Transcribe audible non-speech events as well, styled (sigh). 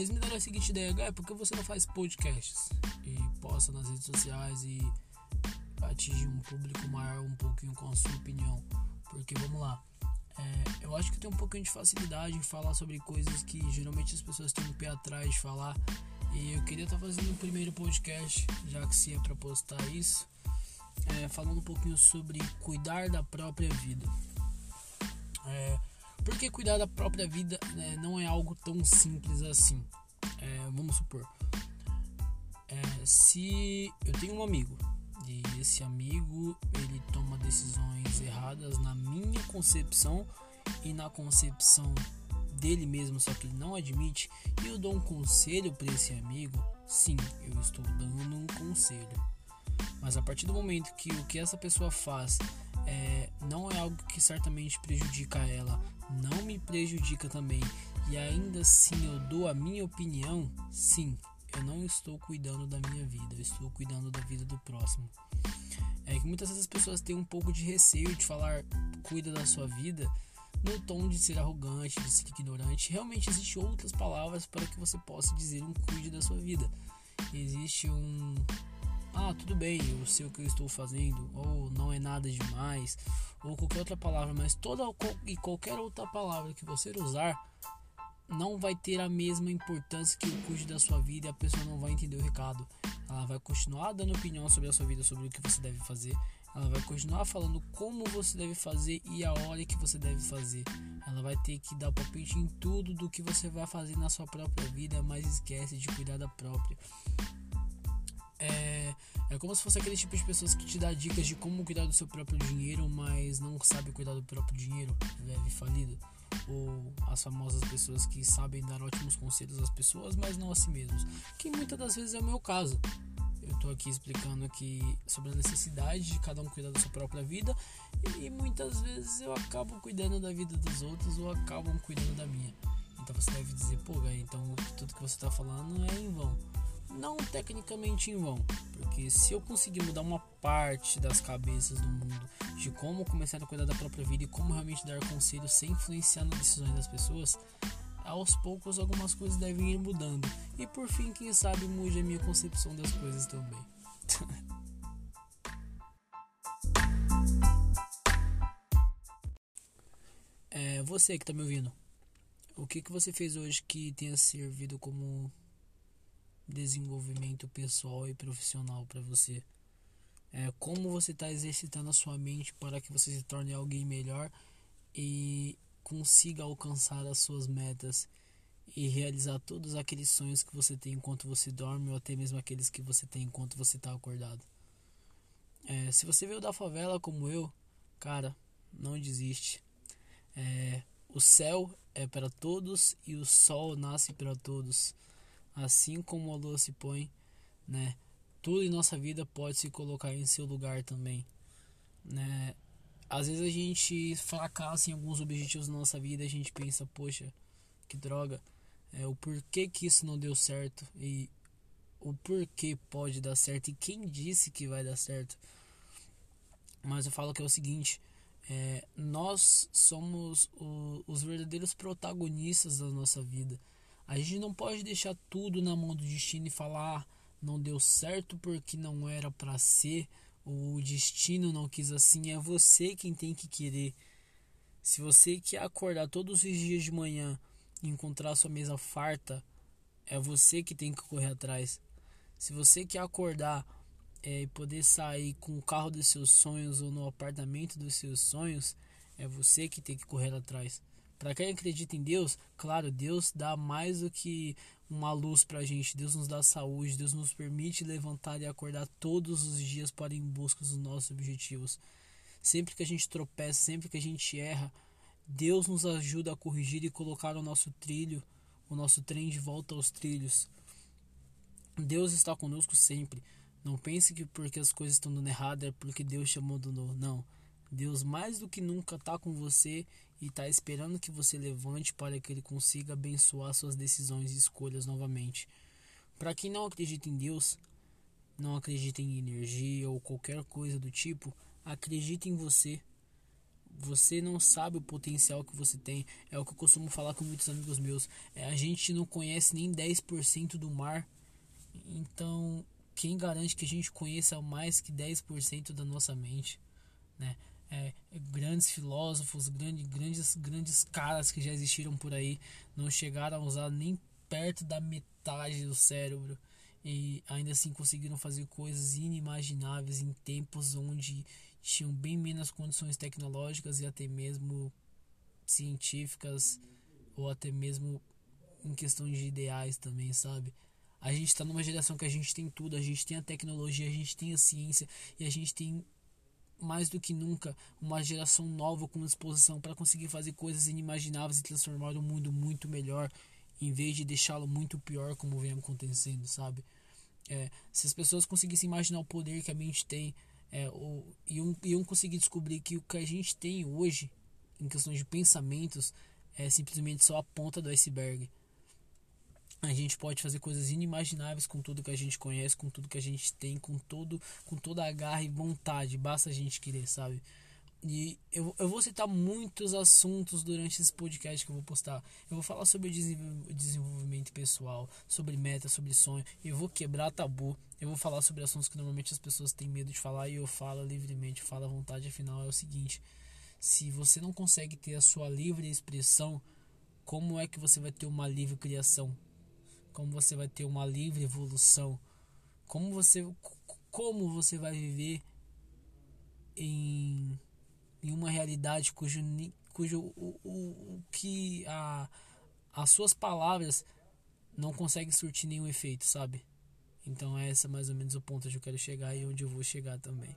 Eles me deram a seguinte ideia, Gai, por que você não faz podcasts? E posta nas redes sociais e atingir um público maior um pouquinho com a sua opinião. Porque vamos lá, é, eu acho que tenho um pouquinho de facilidade em falar sobre coisas que geralmente as pessoas têm um pé atrás de falar. E eu queria estar tá fazendo um primeiro podcast, já que se é para postar isso, é, falando um pouquinho sobre cuidar da própria vida. É, porque cuidar da própria vida né, não é algo tão simples assim. É, vamos supor, é, se eu tenho um amigo e esse amigo ele toma decisões erradas na minha concepção e na concepção dele mesmo, só que ele não admite, e eu dou um conselho para esse amigo, sim, eu estou dando um conselho. Mas a partir do momento que o que essa pessoa faz é, não é algo que certamente prejudica ela, não me prejudica também, e ainda assim eu dou a minha opinião, sim, eu não estou cuidando da minha vida, eu estou cuidando da vida do próximo. É que muitas vezes as pessoas têm um pouco de receio de falar cuida da sua vida no tom de ser arrogante, de ser ignorante. Realmente existem outras palavras para que você possa dizer um cuide da sua vida. Existe um ah, tudo bem, eu sei o que eu estou fazendo, ou não é nada demais, ou qualquer outra palavra, mas toda e qualquer outra palavra que você usar não vai ter a mesma importância que o cuide da sua vida e a pessoa não vai entender o recado. Ela vai continuar dando opinião sobre a sua vida, sobre o que você deve fazer. Ela vai continuar falando como você deve fazer e a hora que você deve fazer. Ela vai ter que dar palpite em tudo do que você vai fazer na sua própria vida, mas esquece de cuidar da própria. É, é como se fosse aquele tipo de pessoas que te dá dicas de como cuidar do seu próprio dinheiro, mas não sabe cuidar do próprio dinheiro, leve falido ou as famosas pessoas que sabem dar ótimos conselhos às pessoas, mas não a si mesmos, que muitas das vezes é o meu caso. Eu estou aqui explicando aqui sobre a necessidade de cada um cuidar da sua própria vida e muitas vezes eu acabo cuidando da vida dos outros ou acabam cuidando da minha. Então você deve dizer, pô, véio, então tudo que você está falando é em vão tecnicamente em vão, porque se eu conseguir mudar uma parte das cabeças do mundo de como começar a cuidar da própria vida e como realmente dar conselhos sem influenciar nas decisões das pessoas, aos poucos algumas coisas devem ir mudando. E por fim, quem sabe mude a minha concepção das coisas também. (laughs) é, você que está me ouvindo, o que, que você fez hoje que tenha servido como desenvolvimento pessoal e profissional para você. É, como você está exercitando a sua mente para que você se torne alguém melhor e consiga alcançar as suas metas e realizar todos aqueles sonhos que você tem enquanto você dorme ou até mesmo aqueles que você tem enquanto você está acordado. É, se você veio da favela como eu, cara, não desiste. É, o céu é para todos e o sol nasce para todos assim como a lua se põe, né? Tudo em nossa vida pode se colocar em seu lugar também, né? Às vezes a gente fracassa em alguns objetivos da nossa vida, a gente pensa, poxa, que droga, é o porquê que isso não deu certo e o porquê pode dar certo e quem disse que vai dar certo. Mas eu falo que é o seguinte, é, nós somos o, os verdadeiros protagonistas da nossa vida. A gente não pode deixar tudo na mão do destino e falar ah, não deu certo porque não era para ser, o destino não quis assim, é você quem tem que querer. Se você quer acordar todos os dias de manhã e encontrar sua mesa farta, é você que tem que correr atrás. Se você quer acordar é, e poder sair com o carro dos seus sonhos ou no apartamento dos seus sonhos, é você que tem que correr atrás. Para quem acredita em Deus, claro, Deus dá mais do que uma luz para a gente. Deus nos dá saúde, Deus nos permite levantar e acordar todos os dias para ir em busca dos nossos objetivos. Sempre que a gente tropeça, sempre que a gente erra, Deus nos ajuda a corrigir e colocar o nosso trilho, o nosso trem de volta aos trilhos. Deus está conosco sempre. Não pense que porque as coisas estão dando errado é porque Deus te abandonou. Não. Deus mais do que nunca está com você e está esperando que você levante para que ele consiga abençoar suas decisões e escolhas novamente. Para quem não acredita em Deus, não acredita em energia ou qualquer coisa do tipo, acredite em você. Você não sabe o potencial que você tem. É o que eu costumo falar com muitos amigos meus. É, a gente não conhece nem 10% do mar. Então, quem garante que a gente conheça mais que 10% da nossa mente? Né? É, grandes filósofos, grandes, grandes, grandes caras que já existiram por aí não chegaram a usar nem perto da metade do cérebro e ainda assim conseguiram fazer coisas inimagináveis em tempos onde tinham bem menos condições tecnológicas e até mesmo científicas ou até mesmo em questão de ideais também, sabe? A gente está numa geração que a gente tem tudo, a gente tem a tecnologia, a gente tem a ciência e a gente tem mais do que nunca uma geração nova com disposição para conseguir fazer coisas inimagináveis e transformar o mundo muito melhor em vez de deixá-lo muito pior como vem acontecendo, sabe? É, se as pessoas conseguissem imaginar o poder que a mente tem, é, ou, iam, conseguir descobrir que o que a gente tem hoje, em questões de pensamentos, é simplesmente só a ponta do iceberg. A gente pode fazer coisas inimagináveis com tudo que a gente conhece, com tudo que a gente tem, com todo, com toda a garra e vontade. Basta a gente querer, sabe? E eu, eu vou citar muitos assuntos durante esse podcast que eu vou postar. Eu vou falar sobre desenvolvimento pessoal, sobre meta, sobre sonho. Eu vou quebrar tabu. Eu vou falar sobre assuntos que normalmente as pessoas têm medo de falar e eu falo livremente, falo à vontade. Afinal, é o seguinte: se você não consegue ter a sua livre expressão, como é que você vai ter uma livre criação? Como você vai ter uma livre evolução? Como você, como você vai viver em em uma realidade cujo, cujo o, o, o que a, as suas palavras não conseguem surtir nenhum efeito, sabe? Então é esse mais ou menos o ponto onde eu quero chegar e onde eu vou chegar também.